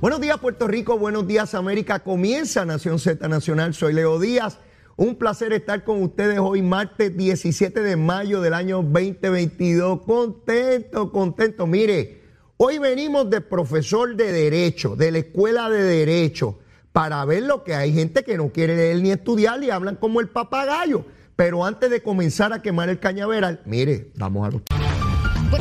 Buenos días Puerto Rico, buenos días América. Comienza Nación Z Nacional. Soy Leo Díaz. Un placer estar con ustedes hoy, martes 17 de mayo del año 2022. Contento, contento. Mire, hoy venimos de profesor de Derecho, de la Escuela de Derecho, para ver lo que hay gente que no quiere leer ni estudiar y hablan como el papagayo. Pero antes de comenzar a quemar el cañaveral, mire, vamos a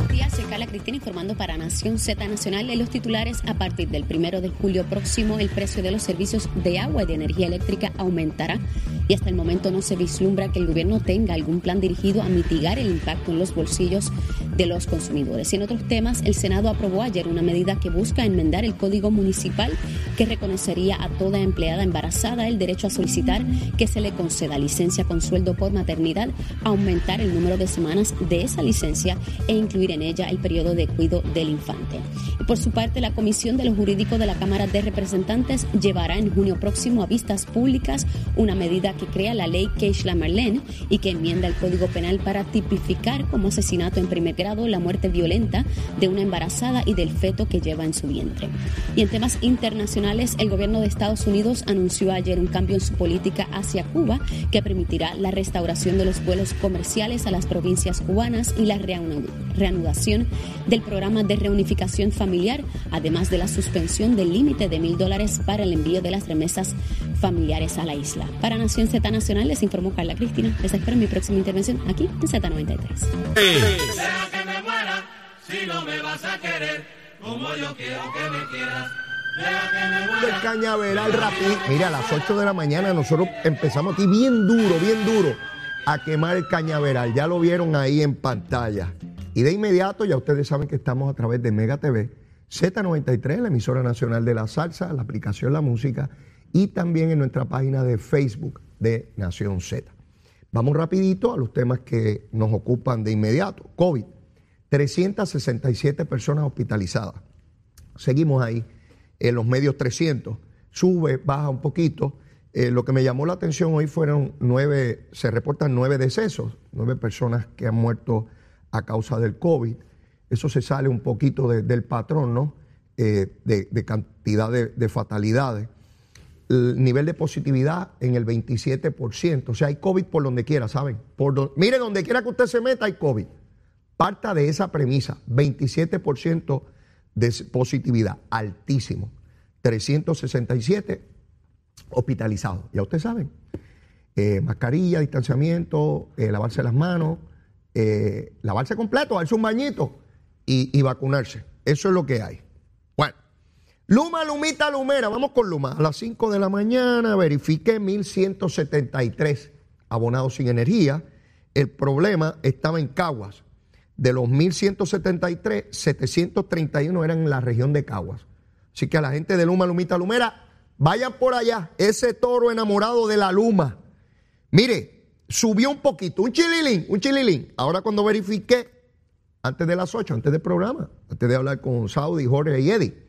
días, soy Carla Cristina informando para Nación Z Nacional. En los titulares, a partir del primero de julio próximo, el precio de los servicios de agua y de energía eléctrica aumentará y hasta el momento no se vislumbra que el gobierno tenga algún plan dirigido a mitigar el impacto en los bolsillos de los consumidores. Y en otros temas, el Senado aprobó ayer una medida que busca enmendar el Código Municipal que reconocería a toda empleada embarazada el derecho a solicitar que se le conceda licencia con sueldo por maternidad, aumentar el número de semanas de esa licencia e incluir en ella el periodo de cuidado del infante. Por su parte, la Comisión de lo Jurídico de la Cámara de Representantes llevará en junio próximo a vistas públicas una medida que crea la ley Keishla Marlene y que enmienda el Código Penal para tipificar como asesinato en primer grado la muerte violenta de una embarazada y del feto que lleva en su vientre. Y en temas internacionales, el gobierno de Estados Unidos anunció ayer un cambio en su política hacia Cuba que permitirá la restauración de los vuelos comerciales a las provincias cubanas y la reanudación del programa de reunificación familiar, además de la suspensión del límite de mil dólares para el envío de las remesas familiares a la isla. Para Nación Z Nacional les informó Carla Cristina. Les espero mi próxima intervención aquí en Z93. Deja que El cañaveral rápido. Mira, a las 8 de la mañana nosotros empezamos aquí bien duro, bien duro a quemar el cañaveral. Ya lo vieron ahí en pantalla. Y de inmediato ya ustedes saben que estamos a través de Mega TV, Z93, la emisora nacional de la salsa, la aplicación La Música y también en nuestra página de Facebook de Nación Z. Vamos rapidito a los temas que nos ocupan de inmediato. COVID, 367 personas hospitalizadas. Seguimos ahí en los medios 300, sube, baja un poquito. Eh, lo que me llamó la atención hoy fueron nueve, se reportan nueve decesos, nueve personas que han muerto a causa del COVID. Eso se sale un poquito de- del patrón, ¿no? Eh, de, cantidad de, de fatalidades. El nivel de positividad en el 27%. O sea, hay COVID por donde quiera, ¿saben? Por do- mire, donde quiera que usted se meta, hay COVID. Parta de esa premisa, 27% de positividad, altísimo. 367 hospitalizados. Ya ustedes saben. Eh, mascarilla, distanciamiento, eh, lavarse las manos, eh, lavarse completo, darse un bañito y, y vacunarse. Eso es lo que hay. Bueno, Luma, Lumita, Lumera, vamos con Luma. A las 5 de la mañana verifiqué 1173 abonados sin energía. El problema estaba en Caguas. De los 1173, 731 eran en la región de Caguas. Así que a la gente de Luma, Lumita, Lumera, vayan por allá. Ese toro enamorado de la Luma. Mire, subió un poquito, un chililín, un chililín. Ahora cuando verifiqué, antes de las 8, antes del programa, antes de hablar con Saudi, Jorge y Eddie,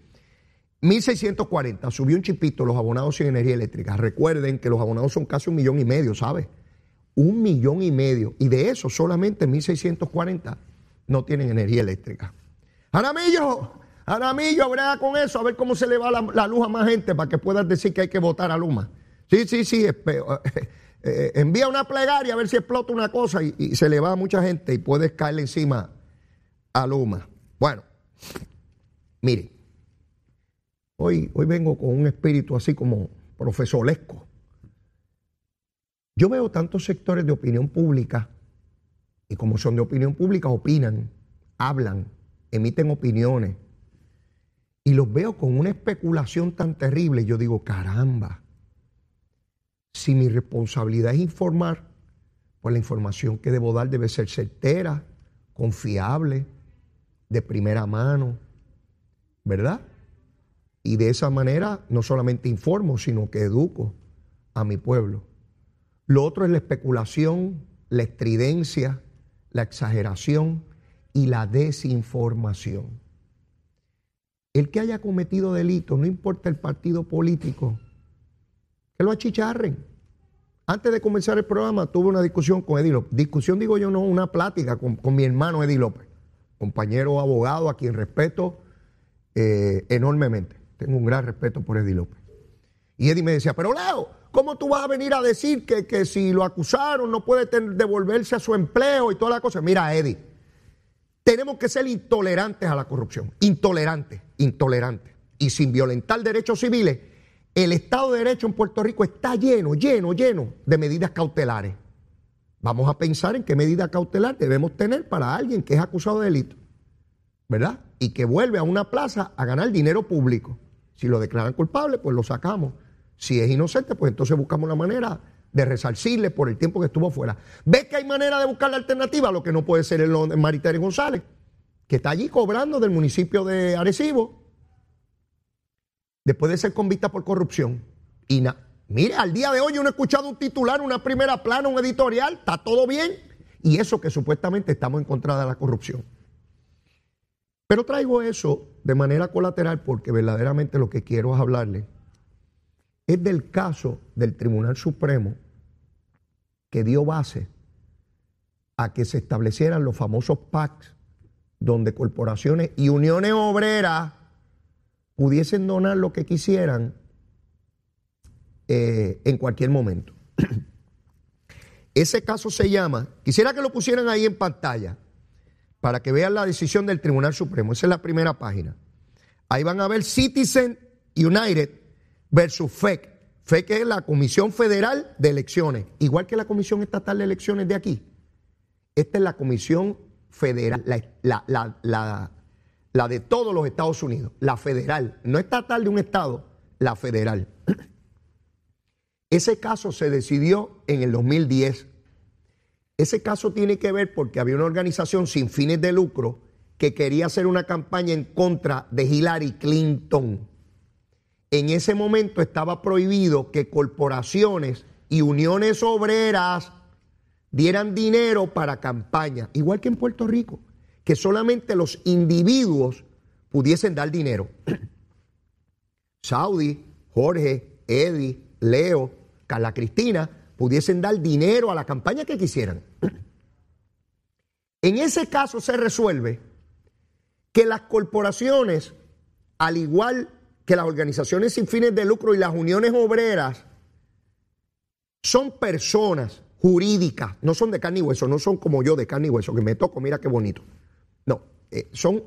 1640, subió un chipito los abonados sin energía eléctrica. Recuerden que los abonados son casi un millón y medio, ¿sabes? Un millón y medio. Y de eso solamente 1640 no tienen energía eléctrica. Aramillo, Aramillo, brega con eso, a ver cómo se le va la, la luz a más gente para que puedas decir que hay que votar a Luma. Sí, sí, sí, espe- eh, envía una plegaria a ver si explota una cosa y, se le va a mucha gente y puedes caerle encima a Luma. Bueno, mire, hoy, hoy vengo con un espíritu así como profesolesco. Yo veo tantos sectores de opinión pública y como son de opinión pública, opinan, hablan, emiten opiniones. Y los veo con una especulación tan terrible. Yo digo, caramba, si mi responsabilidad es informar, pues la información que debo dar debe ser certera, confiable, de primera mano, ¿verdad? Y de esa manera no solamente informo, sino que educo a mi pueblo. Lo otro es la especulación, la estridencia, la exageración y la desinformación. El que haya cometido delito, no importa el partido político, que lo achicharren. Antes de comenzar el programa tuve una discusión con Eddie López. Discusión digo yo, no, una plática con, con mi hermano Eddie López, compañero abogado a quien respeto eh, enormemente. tengo un gran respeto por Eddie López. Y Eddie me decía, pero Leo, ¿cómo tú vas a venir a decir que, que si lo acusaron no puede devolverse a su empleo y toda la cosa? Mira, Eddie, tenemos que ser intolerantes a la corrupción, intolerantes, intolerantes. Y sin violentar derechos civiles, el Estado de Derecho en Puerto Rico está lleno, lleno, lleno de medidas cautelares. Vamos a pensar en qué medida cautelar debemos tener para alguien que es acusado de delito, ¿verdad? Y que vuelve a una plaza a ganar dinero público. Si lo declaran culpable, pues lo sacamos. Si es inocente, pues entonces buscamos la manera de resarcirle por el tiempo que estuvo fuera. ¿Ves que hay manera de buscar la alternativa? Lo que no puede ser el Maritere González, que está allí cobrando del municipio de Arecibo, después de ser convicta por corrupción. Y mire, al día de hoy yo no he escuchado un titular, una primera plana, un editorial, está todo bien. Y eso que supuestamente estamos en contra de la corrupción. Pero traigo eso de manera colateral porque verdaderamente lo que quiero es hablarle es del caso del Tribunal Supremo que dio base a que se establecieran los famosos PACs donde corporaciones y uniones obreras pudiesen donar lo que quisieran eh, en cualquier momento. Ese caso se llama, quisiera que lo pusieran ahí en pantalla para que vean la decisión del Tribunal Supremo. Esa es la primera página. Ahí van a ver Citizen United versus FEC. FEC es la Comisión Federal de Elecciones, igual que la Comisión Estatal de Elecciones de aquí. Esta es la Comisión Federal, la, de todos los Estados Unidos, la federal, no estatal de un estado, la federal. Ese caso se decidió en el 2010. Ese caso tiene que ver porque había una organización sin fines de lucro que quería hacer una campaña en contra de Hillary Clinton. En ese momento estaba prohibido que corporaciones y uniones obreras dieran dinero para campaña, igual que en Puerto Rico que solamente los individuos pudiesen dar dinero. Saudi, Jorge, Eddie, Leo, Carla Cristina pudiesen dar dinero a la campaña que quisieran. En ese caso se resuelve que las corporaciones, al igual que las organizaciones sin fines de lucro y las uniones obreras, son personas jurídicas, no son de carne y hueso, no son como yo de carne y hueso, que me toco, mira qué bonito. Eh, son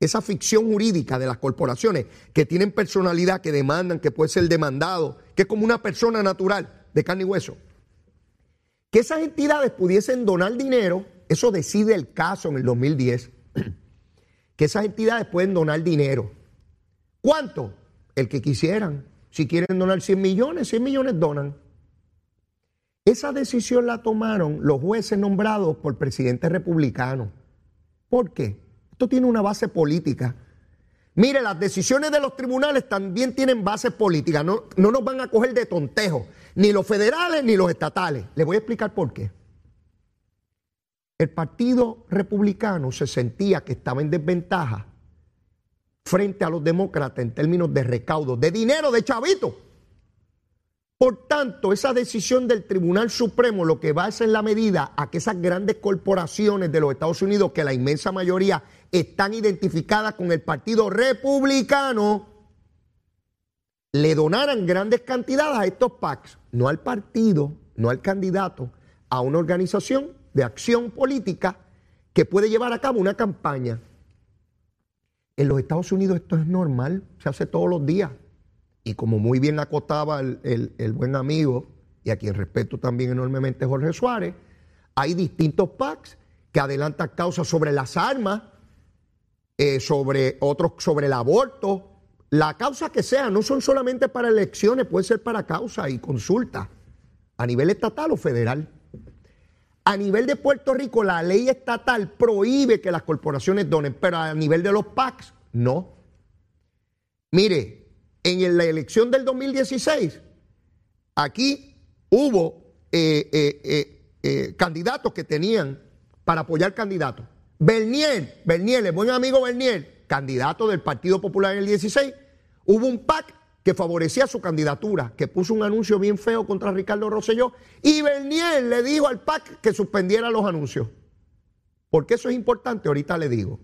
esa ficción jurídica de las corporaciones que tienen personalidad, que demandan, que puede ser demandado, que es como una persona natural de carne y hueso. Que esas entidades pudiesen donar dinero, eso decide el caso en el 2010, que esas entidades pueden donar dinero. ¿Cuánto? El que quisieran. Si quieren donar 100 millones, 100 millones donan. Esa decisión la tomaron los jueces nombrados por presidentes republicanos. ¿Por qué? Esto tiene una base política. Mire, las decisiones de los tribunales también tienen base política. No, no nos van a coger de tontejo, ni los federales ni los estatales. Les voy a explicar por qué. El Partido Republicano se sentía que estaba en desventaja frente a los demócratas en términos de recaudo, de dinero, de chavito. Por tanto, esa decisión del Tribunal Supremo lo que va es en la medida a que esas grandes corporaciones de los Estados Unidos, que la inmensa mayoría están identificadas con el Partido Republicano, le donaran grandes cantidades a estos PACs, no al partido, no al candidato, a una organización de acción política que puede llevar a cabo una campaña. En los Estados Unidos esto es normal, se hace todos los días. Y como muy bien acotaba el, buen amigo, y a quien respeto también enormemente Jorge Suárez, hay distintos PACs que adelantan causas sobre las armas, eh, sobre otros, sobre el aborto, la causa que sea, no son solamente para elecciones, puede ser para causa y consulta, a nivel estatal o federal. A nivel de Puerto Rico, la ley estatal prohíbe que las corporaciones donen, pero a nivel de los PACs, no. Mire, en la elección del 2016, aquí hubo eh, eh, eh, candidatos que tenían para apoyar candidatos. Bernier, Bernier, el buen amigo Bernier, candidato del Partido Popular en el 16, hubo un PAC que favorecía su candidatura, que puso un anuncio bien feo contra Ricardo Rosselló, y Bernier le dijo al PAC que suspendiera los anuncios. ¿Por qué eso es importante? Ahorita le digo.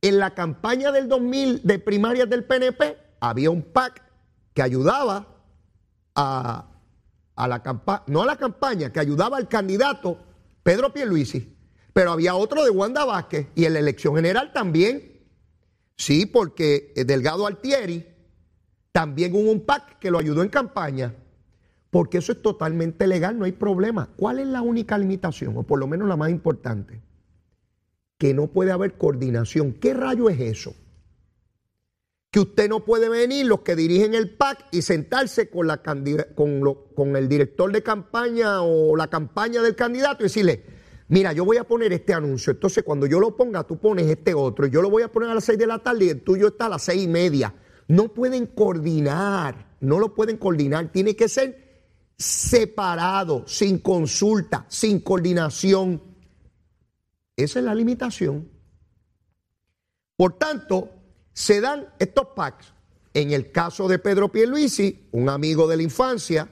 En la campaña del 2000 de primarias del PNP había un PAC que ayudaba a, a la campaña, no a la campaña, que ayudaba al candidato Pedro Pierluisi, pero había otro de Wanda Vázquez y en la elección general también. Sí, porque Delgado Altieri también hubo un PAC que lo ayudó en campaña, porque eso es totalmente legal, no hay problema. ¿Cuál es la única limitación, o por lo menos la más importante? Que no puede haber coordinación. ¿Qué rayo es eso? Que usted no puede venir, los que dirigen el PAC, y sentarse con, el director de campaña o la campaña del candidato y decirle, mira, yo voy a poner este anuncio, entonces cuando yo lo ponga, tú pones este otro, yo lo voy a poner a las seis de la tarde y el tuyo está a las seis y media. No pueden coordinar, no lo pueden coordinar, tiene que ser separado, sin consulta, sin coordinación. Esa es la limitación. Por tanto, se dan estos packs. En el caso de Pedro Pierluisi, un amigo de la infancia,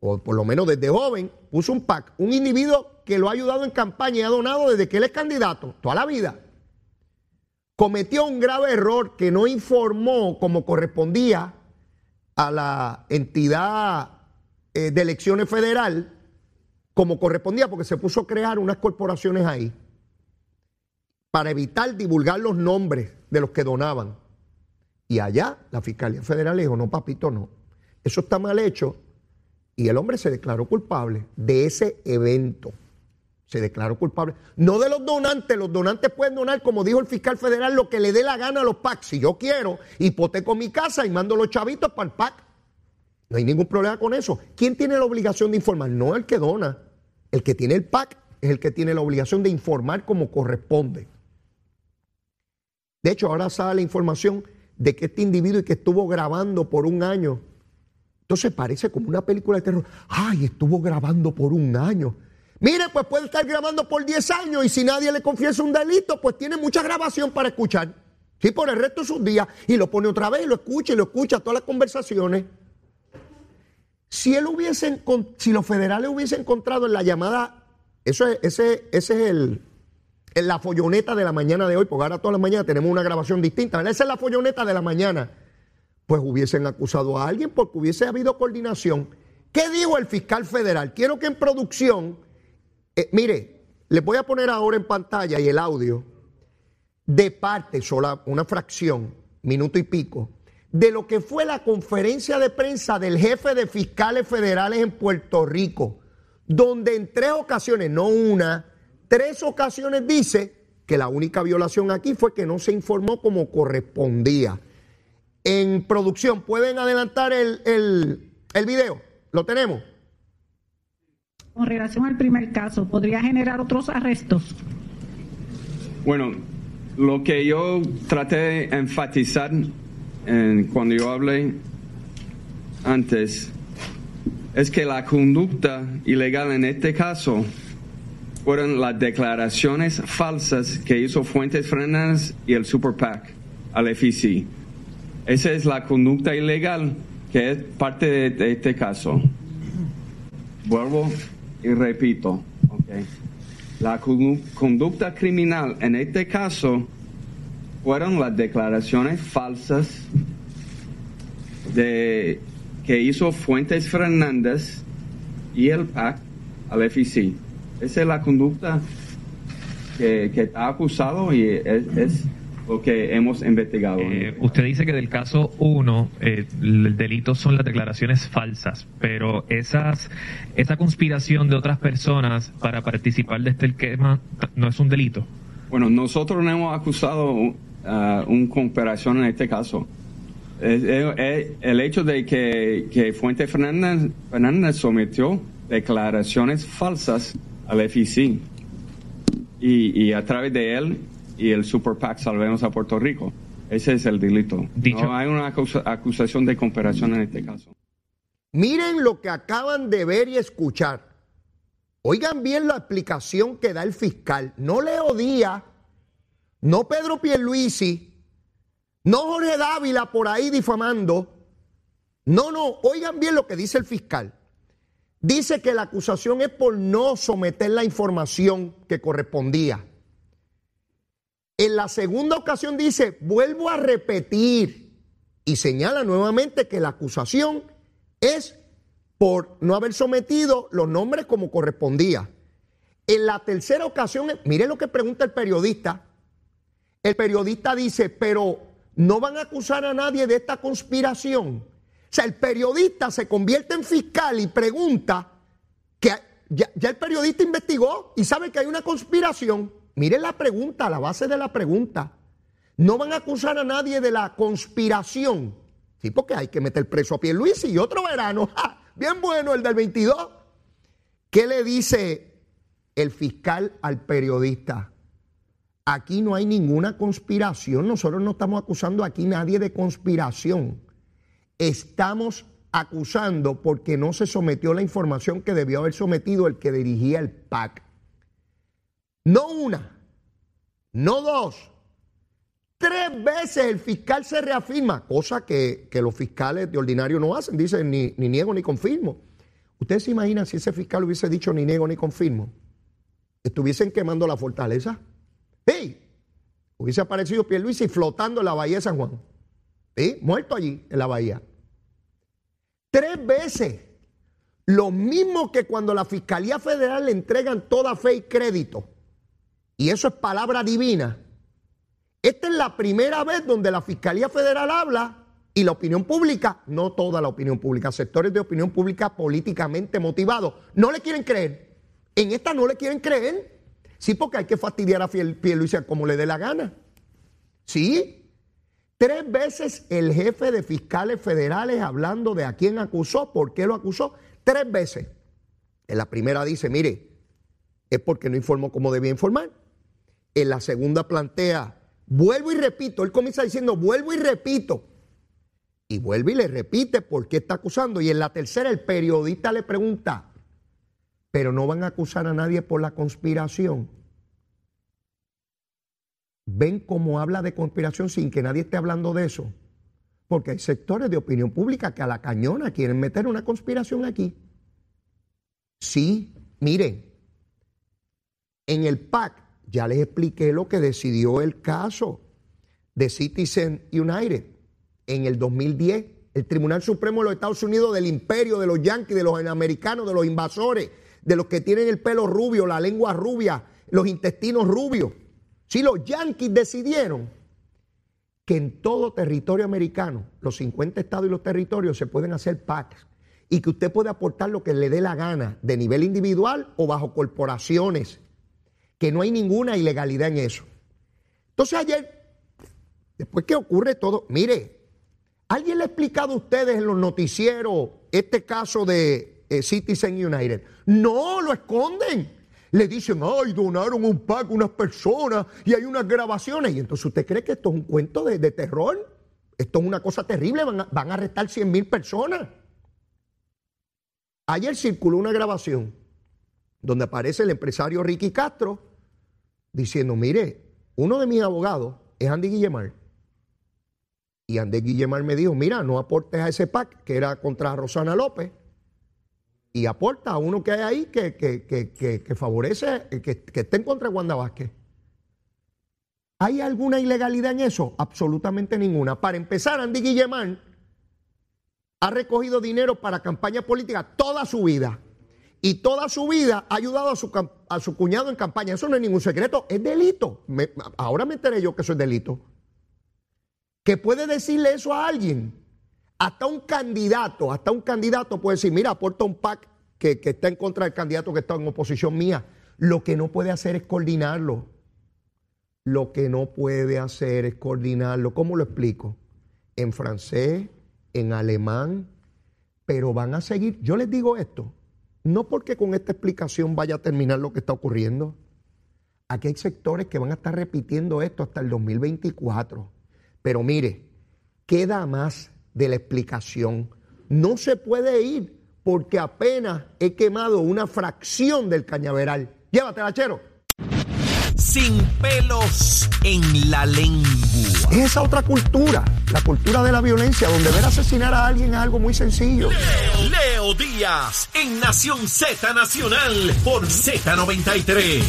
o por lo menos desde joven, puso un pack. Un individuo que lo ha ayudado en campaña y ha donado desde que él es candidato, toda la vida. Cometió un grave error que no informó como correspondía a la entidad eh, de elecciones federal, como correspondía, porque se puso a crear unas corporaciones ahí para evitar divulgar los nombres de los que donaban. Y allá la Fiscalía Federal dijo, no, papito, no. Eso está mal hecho. Y el hombre se declaró culpable de ese evento. Se declaró culpable. No de los donantes. Los donantes pueden donar, como dijo el fiscal federal, lo que le dé la gana a los PAC. Si yo quiero, hipoteco mi casa y mando los chavitos para el PAC. No hay ningún problema con eso. ¿Quién tiene la obligación de informar? No el que dona. El que tiene el PAC es el que tiene la obligación de informar como corresponde. De hecho, ahora sale la información de que este individuo que estuvo grabando por un año, entonces parece como una película de terror. Ay, estuvo grabando por un año. Mire, pues puede estar grabando por 10 años y si nadie le confiesa un delito, pues tiene mucha grabación para escuchar. Sí, por el resto de sus días. Y lo pone otra vez, lo escucha y lo escucha todas las conversaciones. Si él hubiese, si los federales hubiesen encontrado en la llamada, eso es, ese, ese es el, en la folloneta de la mañana de hoy, porque ahora todas las mañanas tenemos una grabación distinta. Esa es la folloneta de la mañana. Pues hubiesen acusado a alguien porque hubiese habido coordinación. ¿Qué dijo el fiscal federal? Quiero que en producción, eh, mire, les voy a poner ahora en pantalla y el audio de parte, sola, una fracción, minuto y pico, de lo que fue la conferencia de prensa del jefe de fiscales federales en Puerto Rico, donde en tres ocasiones, no una, tres ocasiones dice que la única violación aquí fue que no se informó como correspondía. En producción, ¿pueden adelantar el, el, video? ¿Lo tenemos? Con relación al primer caso, ¿podría generar otros arrestos? Bueno, lo que yo traté de enfatizar cuando yo hablé antes es que la conducta ilegal en este caso fueron las declaraciones falsas que hizo Fuentes Fernández y el Super PAC al FEC. Esa es la conducta ilegal que es parte de, este caso. Vuelvo y repito. La conducta criminal en este caso fueron las declaraciones falsas de, que hizo Fuentes Fernández y el PAC al FEC. Esa es la conducta que, que ha acusado y es, lo que hemos investigado. Eh, usted dice que del caso 1 eh, el delito son las declaraciones falsas, pero esas esa conspiración de otras personas para participar de este esquema no es un delito. Bueno, nosotros no hemos acusado uh, una cooperación en este caso. el hecho de que, que Fuente Fernández, Fernández sometió declaraciones falsas al FEC y, a través de él y el Super PAC Salvemos a Puerto Rico. Ese es el delito. No hay una acusación de cooperación en este caso. Miren lo que acaban de ver y escuchar. Oigan bien la explicación que da el fiscal. No Leo Díaz, no Pedro Pierluisi, no Jorge Dávila por ahí difamando. No, no, oigan bien lo que dice el fiscal. Dice que la acusación es por no someter la información que correspondía. En la segunda ocasión dice, vuelvo a repetir y señala nuevamente que la acusación es por no haber sometido los nombres como correspondía. En la tercera ocasión, mire lo que pregunta el periodista. El periodista dice, pero no van a acusar a nadie de esta conspiración. O sea, el periodista se convierte en fiscal y pregunta que ya, el periodista investigó y sabe que hay una conspiración. Miren la pregunta, la base de la pregunta. No van a acusar a nadie de la conspiración. Sí, porque hay que meter preso a Luis y otro verano. Bien bueno el del 22. ¿Qué le dice el fiscal al periodista? Aquí no hay ninguna conspiración. Nosotros no estamos acusando aquí nadie de conspiración. Estamos acusando porque no se sometió la información que debió haber sometido el que dirigía el PAC. No una, no dos. Tres veces el fiscal se reafirma, cosa que, los fiscales de ordinario no hacen. Dicen ni, ni niego ni confirmo. ¿Ustedes se imaginan si ese fiscal hubiese dicho ni niego ni confirmo? ¿Estuviesen quemando la fortaleza? ¡Sí! Hubiese aparecido Pierluisi flotando en la bahía de San Juan. ¿Sí? Muerto allí, en la bahía. Tres veces. Lo mismo que cuando la Fiscalía Federal le entregan toda fe y crédito y eso es palabra divina. Esta es la primera vez donde la Fiscalía Federal habla y la opinión pública, no toda la opinión pública, sectores de opinión pública políticamente motivados, no le quieren creer. En esta no le quieren creer. Sí, porque hay que fastidiar a Luis como le dé la gana. Sí. Tres veces el jefe de fiscales federales hablando de a quién acusó, por qué lo acusó. Tres veces. En la primera dice, mire, es porque no informó como debía informar. En la segunda plantea, vuelvo y repito, él comienza diciendo, vuelvo y repito. Y vuelve y le repite por qué está acusando. Y en la tercera el periodista le pregunta, pero no van a acusar a nadie por la conspiración. ¿Ven cómo habla de conspiración sin que nadie esté hablando de eso? Porque hay sectores de opinión pública que a la cañona quieren meter una conspiración aquí. Sí, miren, en el PAC ya les expliqué lo que decidió el caso de Citizen United en el 2010. El Tribunal Supremo de los Estados Unidos del imperio, de los yanquis, de los americanos, de los invasores, de los que tienen el pelo rubio, la lengua rubia, los intestinos rubios. Si los yanquis decidieron que en todo territorio americano, los 50 estados y los territorios se pueden hacer PACs y que usted puede aportar lo que le dé la gana de nivel individual o bajo corporaciones que no hay ninguna ilegalidad en eso. Entonces ayer, después que ocurre todo, mire, ¿alguien le ha explicado a ustedes en los noticieros este caso de eh, Citizen United? No, lo esconden. Le dicen, ay, donaron un pack unas personas y hay unas grabaciones. Y entonces usted cree que esto es un cuento de, terror. Esto es una cosa terrible, van a, arrestar 100 mil personas. Ayer circuló una grabación donde aparece el empresario Ricky Castro diciendo, mire, uno de mis abogados es Andy Guillemar. Y Andy Guillemar me dijo, mira, no aportes a ese PAC que era contra Rosana López y aporta a uno que hay ahí que, que, favorece, que, esté en contra de Wanda Vázquez. ¿Hay alguna ilegalidad en eso? Absolutamente ninguna. Para empezar, Andy Guillemar ha recogido dinero para campaña política toda su vida y toda su vida ha ayudado a su, a su cuñado en campaña. Eso no es ningún secreto, es delito. ahora me enteré yo que eso es delito. Que puede decirle eso a alguien. Hasta un candidato, hasta un candidato puede decir, mira, aporta un PAC que, que está en contra del candidato que está en oposición mía. Lo que no puede hacer es coordinarlo. Lo que no puede hacer es coordinarlo. ¿Cómo lo explico? En francés, en alemán, pero van a seguir. Yo les digo esto, no porque con esta explicación vaya a terminar lo que está ocurriendo. Aquí hay sectores que van a estar repitiendo esto hasta el 2024. Pero mire, queda más de la explicación. No se puede ir porque apenas he quemado una fracción del cañaveral. Llévatela, chero sin pelos en la lengua. Es esa otra cultura, la cultura de la violencia, donde ver asesinar a alguien es algo muy sencillo. Leo, Díaz, en Nación Z Nacional, por Z93.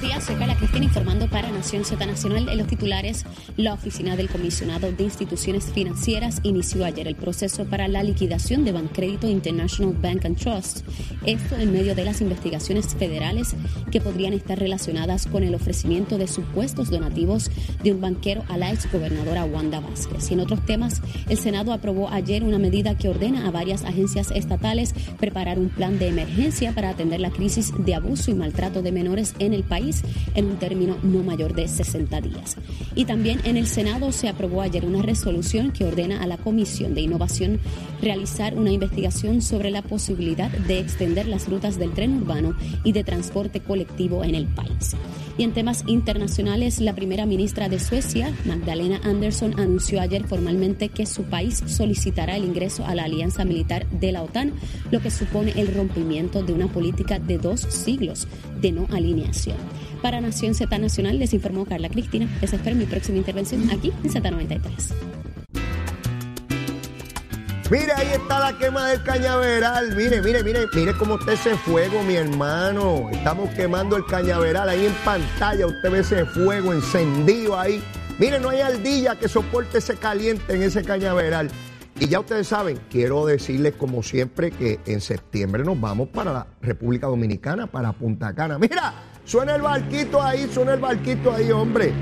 Buenos días, soy Carla Cristina informando para Nación Z Nacional. En los titulares, la oficina del comisionado de instituciones financieras inició ayer el proceso para la liquidación de Bancrédito International Bank and Trust. Esto en medio de las investigaciones federales que podrían estar relacionadas con el ofrecimiento de supuestos donativos de un banquero a la exgobernadora Wanda Vázquez. Y en otros temas, el Senado aprobó ayer una medida que ordena a varias agencias estatales preparar un plan de emergencia para atender la crisis de abuso y maltrato de menores en el país en un término no mayor de 60 días. Y también en el Senado se aprobó ayer una resolución que ordena a la Comisión de Innovación realizar una investigación sobre la posibilidad de extender las rutas del tren urbano y de transporte colectivo en el país. Y en temas internacionales, la primera ministra de Suecia, Magdalena Andersson, anunció ayer formalmente que su país solicitará el ingreso a la alianza militar de la OTAN, lo que supone el rompimiento de una política de dos siglos de no alineación. Para Nación Z Nacional les informó Carla Cristina. Les espero mi próxima intervención aquí en Z93. Mire, ahí está la quema del cañaveral. Mire, mire, mire, mire cómo está ese fuego, mi hermano. Estamos quemando el cañaveral ahí en pantalla. Usted ve ese fuego encendido ahí. Mire, no hay ardilla que soporte ese caliente en ese cañaveral. Y ya ustedes saben, quiero decirles como siempre que en septiembre nos vamos para la República Dominicana, para Punta Cana. Mira, suena el barquito ahí, suena el barquito ahí, hombre.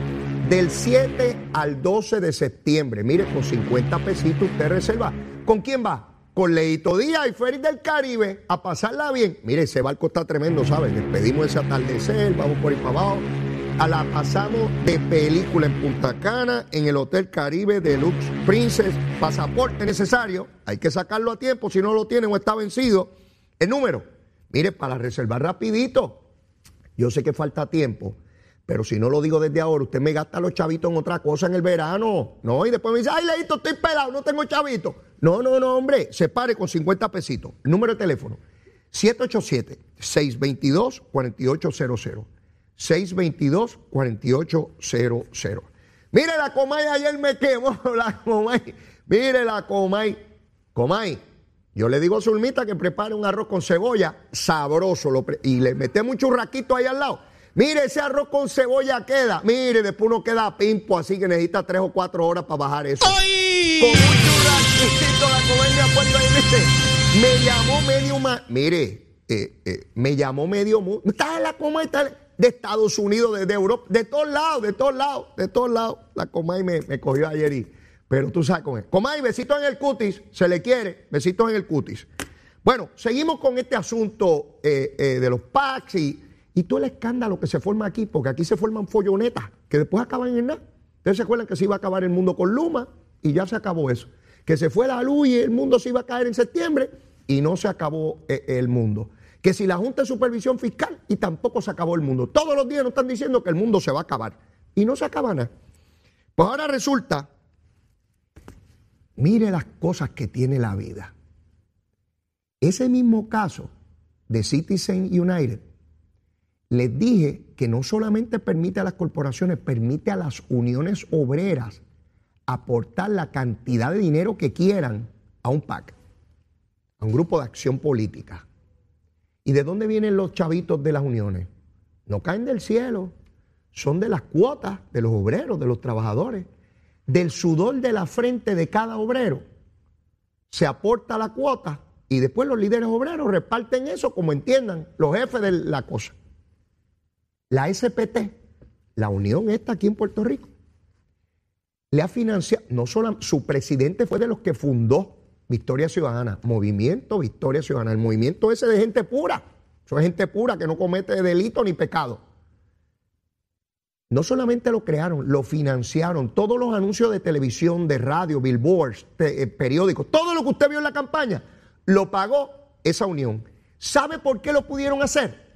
Del 7 al 12 de septiembre, mire, con 50 pesitos usted reserva. ¿Con quién va? Con Leito Díaz y Félix del Caribe a pasarla bien. Mire, ese barco está tremendo, ¿saben? Despedimos ese atardecer, vamos por ahí para abajo. A la pasamos de película en Punta Cana, en el Hotel Caribe Deluxe Princess. Pasaporte necesario, hay que sacarlo a tiempo, si no lo tienen o está vencido. El número, mire, para reservar rapidito. Yo sé que falta tiempo, pero si no lo digo desde ahora, usted me gasta los chavitos en otra cosa en el verano. No, y después me dice, ay, Leito, estoy pelado, no tengo chavitos. No, no, no, hombre, se pare con 50 pesitos. Número de teléfono, 787-622-4800. 622-4800. Mire, la Comay ayer me quemó, la Comay. Mire, la Comay. Comay, yo le digo a Zulmita que prepare un arroz con cebolla sabroso lo y le mete un churraquito ahí al lado. Mire, ese arroz con cebolla queda. Mire, después uno queda pimpo, así que necesita tres o cuatro horas para bajar eso. Con un churraquito, la Comay me acuerdo ahí, ¿viste? Me llamó medio ma- Mire, eh, eh, me llamó medio mundo. Está en la Comay, está de Estados Unidos, de, de Europa, de todos lados, de todos lados, de todos lados. La Comay me, me cogió ayer y. Pero tú sabes con él. Comay, besitos en el cutis, se le quiere, besitos en el cutis. Bueno, seguimos con este asunto eh, de los PACs y, y todo el escándalo que se forma aquí, porque aquí se forman follonetas que después acaban en nada. Ustedes se acuerdan que se iba a acabar el mundo con Luma y ya se acabó eso. Que se fue la luz y el mundo se iba a caer en septiembre y no se acabó eh, el mundo. Que si la Junta de Supervisión Fiscal y tampoco se acabó el mundo. Todos los días nos están diciendo que el mundo se va a acabar y no se acaba nada. Pues ahora resulta, mire las cosas que tiene la vida. Ese mismo caso de Citizen United, les dije que no solamente permite a las corporaciones, permite a las uniones obreras aportar la cantidad de dinero que quieran a un PAC, a un grupo de acción política. ¿Y de dónde vienen los chavitos de las uniones? No caen del cielo, son de las cuotas de los obreros, de los trabajadores, del sudor de la frente de cada obrero. Se aporta la cuota y después los líderes obreros reparten eso como entiendan los jefes de la cosa. La SPT, la unión esta aquí en Puerto Rico, le ha financiado, no solo su presidente fue de los que fundó Victoria Ciudadana, Movimiento Victoria Ciudadana, el movimiento ese de gente pura, eso es gente pura que no comete delito ni pecado. No solamente lo crearon, lo financiaron, todos los anuncios de televisión, de radio, billboards, eh, periódicos, todo lo que usted vio en la campaña, lo pagó esa unión. ¿Sabe por qué lo pudieron hacer?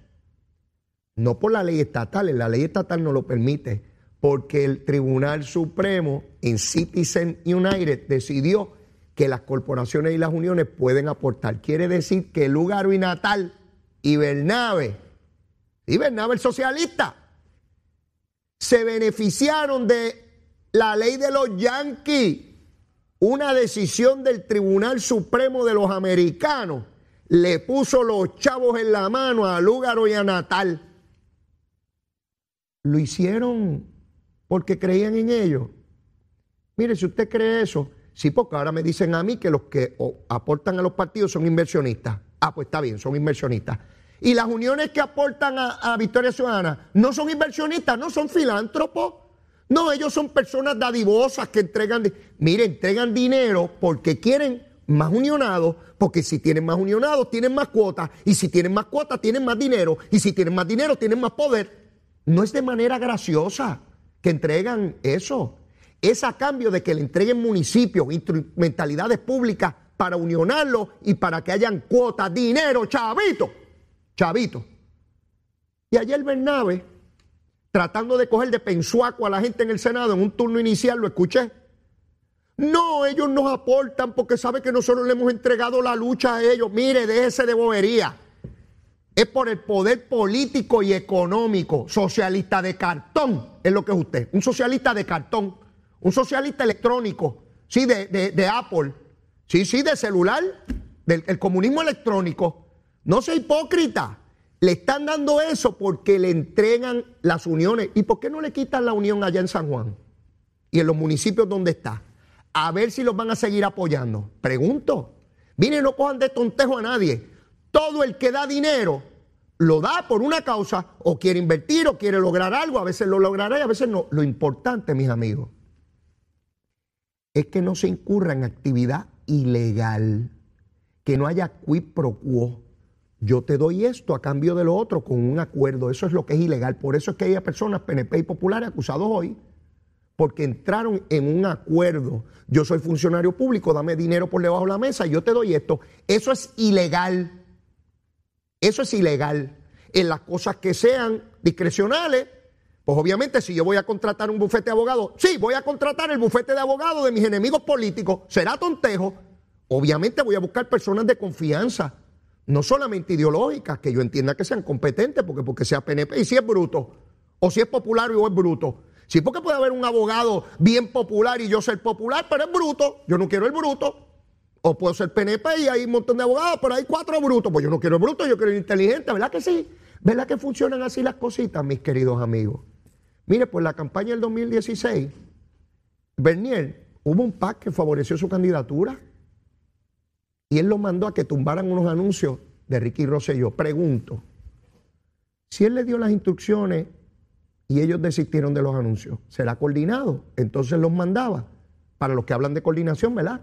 No por la ley estatal, la ley estatal no lo permite, porque el Tribunal Supremo en Citizen United decidió que las corporaciones y las uniones pueden aportar. Quiere decir que Lugaro y Natal y Bernabe, y Bernabe el socialista, se beneficiaron de la ley de los yanquis, una decisión del Tribunal Supremo de los Americanos le puso los chavos en la mano a Lúgaro y a Natal. Lo hicieron porque creían en ellos. Mire, si usted cree eso, sí, porque ahora me dicen a mí que los que aportan a los partidos son inversionistas. Ah, pues está bien, son inversionistas. Y las uniones que aportan a, a Victoria Ciudadana no son inversionistas, no son filántropos. No, ellos son personas dadivosas que entregan, mire, entregan dinero porque quieren más unionados, porque si tienen más unionados tienen más cuotas, y si tienen más cuotas tienen más dinero, y si tienen más dinero tienen más poder. No es de manera graciosa que entregan eso. Es a cambio de que le entreguen municipios, instrumentalidades públicas para unionarlos y para que hayan cuotas, dinero, chavito, chavito. Y ayer Bernabe, tratando de coger de pensuaco a la gente en el Senado en un turno inicial, lo escuché. No, ellos nos aportan porque sabe que nosotros le hemos entregado la lucha a ellos. Mire, déjese de bobería. Es por el poder político y económico. Socialista de cartón es lo que es usted. Un socialista de cartón. Un socialista electrónico. Sí, de, de- Apple. Sí, sí, de celular. Del el comunismo electrónico. No sea hipócrita. Le están dando eso porque le entregan las uniones. ¿Y por qué no le quitan la unión allá en San Juan? Y en los municipios donde está. A ver si los van a seguir apoyando. Pregunto. Miren, no cojan de tontejo a nadie. Todo el que da dinero lo da por una causa o quiere invertir o quiere lograr algo. A veces lo logrará y a veces no. Lo importante, mis amigos, es que no se incurra en actividad ilegal, que no haya quid pro quo. Yo te doy esto a cambio de lo otro con un acuerdo. Eso es lo que es ilegal. Por eso es que hay personas PNP y populares acusados hoy porque entraron en un acuerdo. Yo soy funcionario público, dame dinero por debajo de la mesa, yo te doy esto. Eso es ilegal. Eso es ilegal. En las cosas que sean discrecionales, pues obviamente si yo voy a contratar un bufete de abogados, sí, voy a contratar el bufete de abogados de mis enemigos políticos, será tontejo. Obviamente voy a buscar personas de confianza, no solamente ideológicas, que yo entienda que sean competentes, porque, porque sea PNP, y si es bruto, o si es popular o es bruto. Sí, porque puede haber un abogado bien popular y yo ser popular, pero es bruto. Yo no quiero el bruto. O puedo ser PNP y hay un montón de abogados, pero hay cuatro brutos. Pues yo no quiero el bruto, yo quiero el inteligente. ¿Verdad que sí? ¿Verdad que funcionan así las cositas, mis queridos amigos? Mire, pues la campaña del 2016, Bernier, hubo un PAC que favoreció su candidatura y él lo mandó a que tumbaran unos anuncios de Ricky Rosselló. Pregunto, si él le dio las instrucciones y ellos desistieron de los anuncios, ¿será coordinado? Entonces los mandaba. Para los que hablan de coordinación, ¿verdad?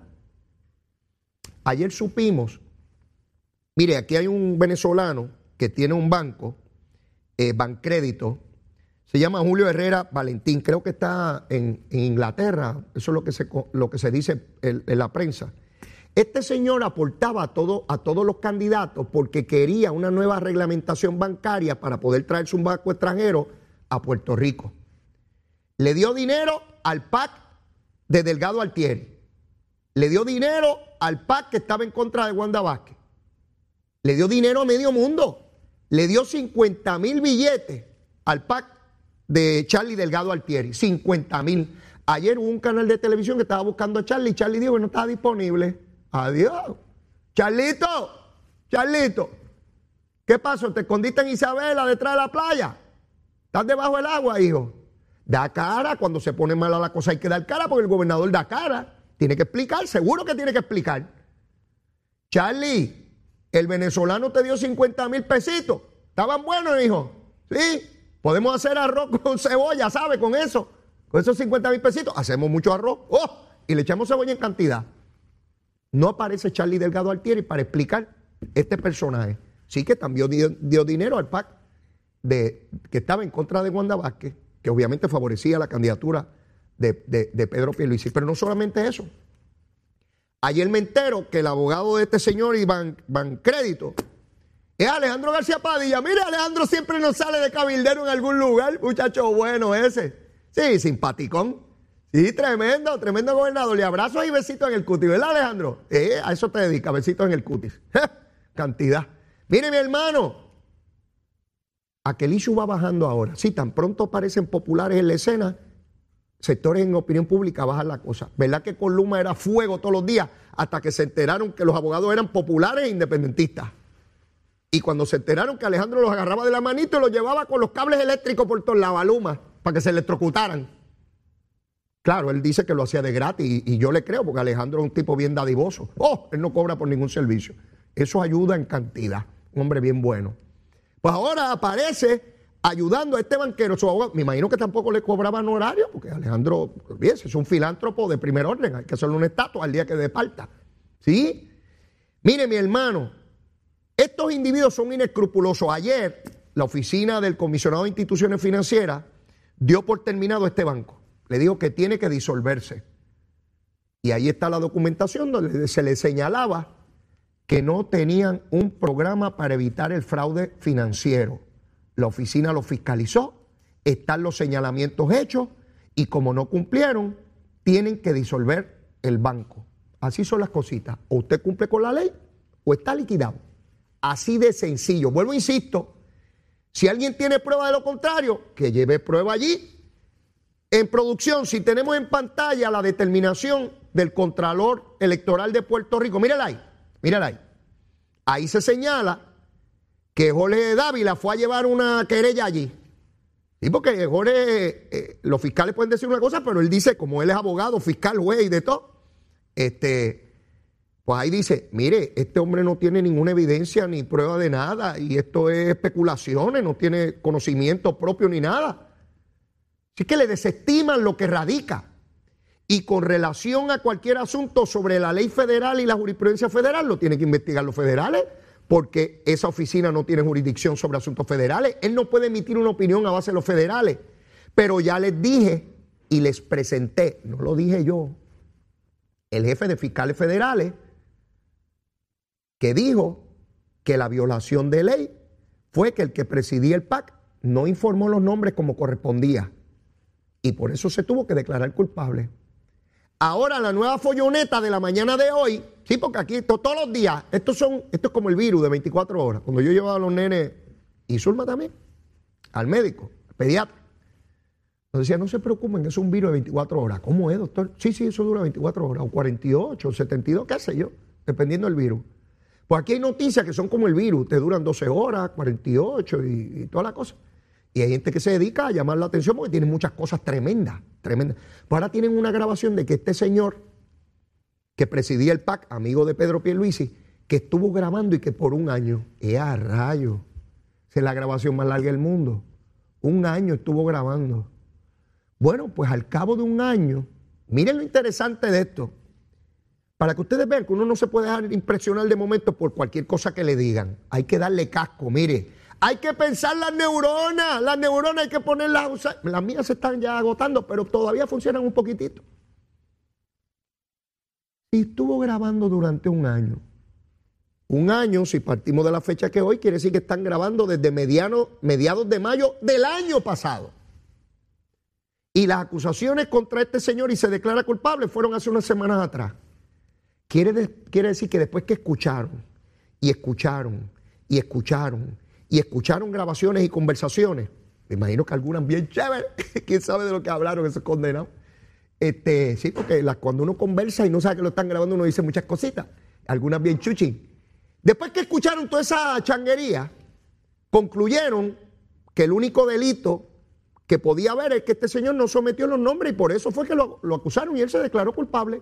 Ayer supimos, mire, aquí hay un venezolano que tiene un banco, eh, Bancrédito, se llama Julio Herrera Valentín, creo que está en, Inglaterra, eso es lo que se, lo que se dice en, en la prensa. Este señor aportaba a, todo, a todos los candidatos porque quería una nueva reglamentación bancaria para poder traerse un banco extranjero a Puerto Rico. Le dio dinero al PAC de Delgado Altieri. Le dio dinero al PAC que estaba en contra de Wanda Vázquez. Le dio dinero a medio mundo. Le dio 50 mil billetes al PAC de Charlie Delgado Altieri. 50 mil. Ayer hubo un canal de televisión que estaba buscando a Charlie y Charlie dijo que no estaba disponible. Adiós. Charlito, Charlito. ¿Qué pasó? ¿Te escondiste en Isabela detrás de la playa? ¿Estás debajo del agua, hijo? Da cara, cuando se pone mala la cosa hay que dar cara porque el gobernador da cara. Tiene que explicar, seguro que tiene que explicar. Charlie, el venezolano te dio 50 mil pesitos. ¿Estaban buenos, hijo? Sí. Podemos hacer arroz con cebolla, ¿sabe? Con eso. Con esos 50 mil pesitos hacemos mucho arroz. ¡Oh! Y le echamos cebolla en cantidad. No aparece Charlie Delgado Altieri para explicar este personaje. Sí que también dio, dinero al PAC de, que estaba en contra de Wanda Vázquez, que obviamente favorecía la candidatura de, de, de Pedro Pierluisi. Pero no solamente eso. Ayer me entero que el abogado de este señor Iván Crédito es Alejandro García Padilla. Mire, Alejandro siempre nos sale de cabildero en algún lugar. Muchacho bueno ese. Sí, simpaticón. Sí, tremendo, tremendo gobernador. Le abrazo y besitos en el cutis, ¿verdad, Alejandro? Eh, a eso te dedica, besitos en el cutis. Cantidad. Mire, mi hermano, aquel issue va bajando ahora. Sí, tan pronto aparecen populares en la escena, sectores en opinión pública bajan la cosa. ¿Verdad que con Luma era fuego todos los días hasta que se enteraron que los abogados eran populares e independentistas? Y cuando se enteraron que Alejandro los agarraba de la manito y los llevaba con los cables eléctricos por toda la baluma para que se electrocutaran. Claro, él dice que lo hacía de gratis y, y yo le creo porque Alejandro es un tipo bien dadivoso. Oh, él no cobra por ningún servicio. Eso ayuda en cantidad. Un hombre bien bueno. Pues ahora aparece ayudando a este banquero, su abogado. Me imagino que tampoco le cobraban horario, porque Alejandro, olvídese, es un filántropo de primer orden. Hay que hacerle una estatua al día que departa. ¿Sí? Mire, mi hermano, estos individuos son inescrupulosos. Ayer, la oficina del comisionado de instituciones financieras dio por terminado este banco. Le dijo que tiene que disolverse. Y ahí está la documentación donde se le señalaba que no tenían un programa para evitar el fraude financiero. La oficina lo fiscalizó, están los señalamientos hechos y como no cumplieron, tienen que disolver el banco. Así son las cositas. O usted cumple con la ley o está liquidado. Así de sencillo. Vuelvo, insisto, si alguien tiene prueba de lo contrario, que lleve prueba allí. En producción, si tenemos en pantalla la determinación del Contralor Electoral de Puerto Rico, mírala ahí, mírala ahí. Ahí se señala que Jorge Dávila fue a llevar una querella allí. Y porque Jorge, eh, los fiscales pueden decir una cosa, pero él dice, como él es abogado, fiscal, juez y de todo, este, pues ahí dice, mire, este hombre no tiene ninguna evidencia ni prueba de nada y esto es especulaciones, no tiene conocimiento propio ni nada. Así que le desestiman lo que radica. Y con relación a cualquier asunto sobre la ley federal y la jurisprudencia federal, lo tienen que investigar los federales, porque esa oficina no tiene jurisdicción sobre asuntos federales. Él no puede emitir una opinión a base de los federales. Pero ya les dije y les presenté, no lo dije yo, el jefe de fiscales federales, que dijo que la violación de ley fue que el que presidía el PAC no informó los nombres como correspondía. Y por eso se tuvo que declarar culpable. Ahora la nueva folloneta de la mañana de hoy, sí, porque aquí esto, todos los días, estos son, esto es como el virus de 24 horas. Cuando yo llevaba a los nenes, y Zulma también, al médico, al pediatra. Nos decía, no se preocupen, es un virus de 24 horas. ¿Cómo es, doctor? Sí, sí, eso dura 24 horas, o 48, o 72, qué sé yo, dependiendo del virus. Pues aquí hay noticias que son como el virus, te duran 12 horas, 48 y, y toda la cosa. Y hay gente que se dedica a llamar la atención porque tiene muchas cosas tremendas, tremendas. Pues ahora tienen una grabación de que este señor que presidía el PAC, amigo de Pedro Pierluisi, que estuvo grabando y que por un año, ¡eh, a rayo! Es la grabación más larga del mundo. Un año estuvo grabando. Bueno, pues al cabo de un año, miren lo interesante de esto, para que ustedes vean que uno no se puede dejar impresionar de momento por cualquier cosa que le digan. Hay que darle casco, mire. Hay que pensar las neuronas, las neuronas hay que ponerlas. Las mías se están ya agotando, pero todavía funcionan un poquitito. Y estuvo grabando durante un año. Un año, si partimos de la fecha que hoy, quiere decir que están grabando desde mediados de mayo del año pasado. Y las acusaciones contra este señor y se declara culpable fueron hace unas semanas atrás. Quiere, quiere decir que después que escucharon y escucharon y escucharon y escucharon grabaciones y conversaciones, me imagino que algunas bien chéveres, quién sabe de lo que hablaron esos condenados. Este, sí, porque cuando uno conversa y no sabe que lo están grabando, uno dice muchas cositas, algunas bien chuchi. Después que escucharon toda esa changuería, concluyeron que el único delito que podía haber es que este señor no sometió los nombres y por eso fue que lo acusaron y él se declaró culpable.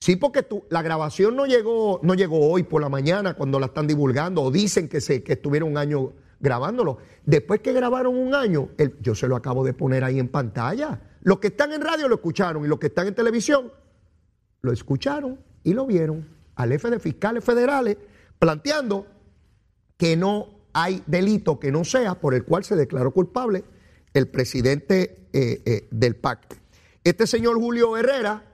Sí, porque tú- la grabación no llegó, no llegó hoy por la mañana cuando la están divulgando o dicen que, se, que estuvieron un año grabándolo. Después que grabaron un año, yo se lo acabo de poner ahí en pantalla. Los que están en radio lo escucharon y los que están en televisión lo escucharon y lo vieron al jefe de fiscales federales planteando que no hay delito que no sea por el cual se declaró culpable el presidente eh, eh, del PAC. Este señor Julio Herrera,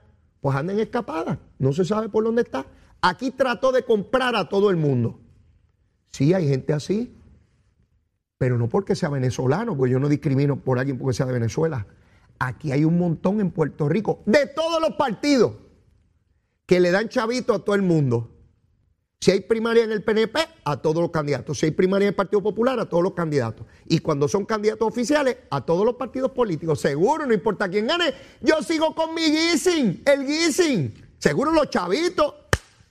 pues anda en escapada, no se sabe por dónde está. Aquí trató de comprar a todo el mundo. Sí, hay gente así, pero no porque sea venezolano, porque yo no discrimino por alguien porque sea de Venezuela. Aquí hay un montón en Puerto Rico, de todos los partidos, que le dan chavito a todo el mundo. Si hay primaria en el PNP, a todos los candidatos. Si hay primaria en el Partido Popular, a todos los candidatos. Y cuando son candidatos oficiales, a todos los partidos políticos. Seguro, no importa quién gane, yo sigo con mi guising, el guising. Seguro los chavitos.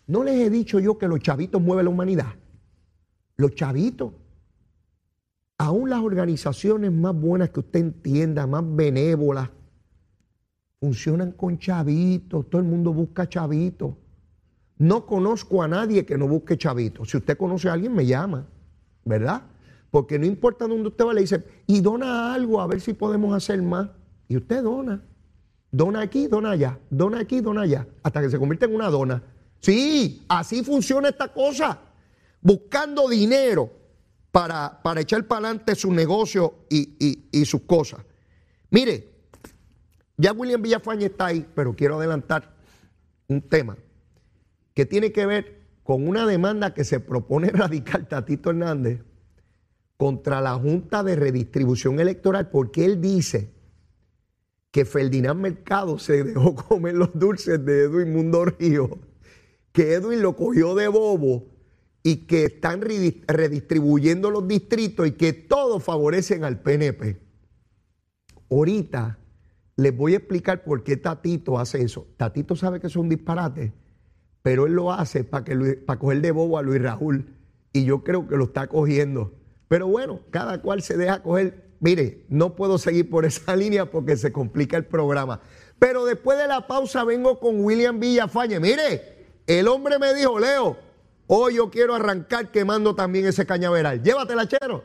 No les he dicho yo que los chavitos mueven la humanidad. Los chavitos. Aún las organizaciones más buenas que usted entienda, más benévolas, funcionan con chavitos. Todo el mundo busca chavitos. No conozco a nadie que no busque chavitos. Si usted conoce a alguien, me llama, ¿verdad? Porque no importa dónde usted va, le dice, y dona algo a ver si podemos hacer más. Y usted dona. Dona aquí, dona allá. Dona aquí, dona allá. Hasta que se convierte en una dona. Sí, así funciona esta cosa. Buscando dinero para, para echar para adelante su negocio y, y- y sus cosas. Mire, ya William Villafañe está ahí, pero quiero adelantar un tema que tiene que ver con una demanda que se propone radical Tatito Hernández contra la Junta de Redistribución Electoral, porque él dice que Ferdinand Mercado se dejó comer los dulces de Edwin Mundo Río, que Edwin lo cogió de bobo y que están redi- redistribuyendo los distritos y que todos favorecen al PNP. Ahorita les voy a explicar por qué Tatito hace eso. Tatito sabe que es un disparate, pero él lo hace para que coger de bobo a Luis Raúl y yo creo que lo está cogiendo. Pero bueno, cada cual se deja coger. Mire, no puedo seguir por esa línea porque se complica el programa. Pero después de la pausa vengo con William Villafañe. Mire, el hombre me dijo, Leo, hoy yo quiero arrancar quemando también ese cañaveral. Llévatela, chero.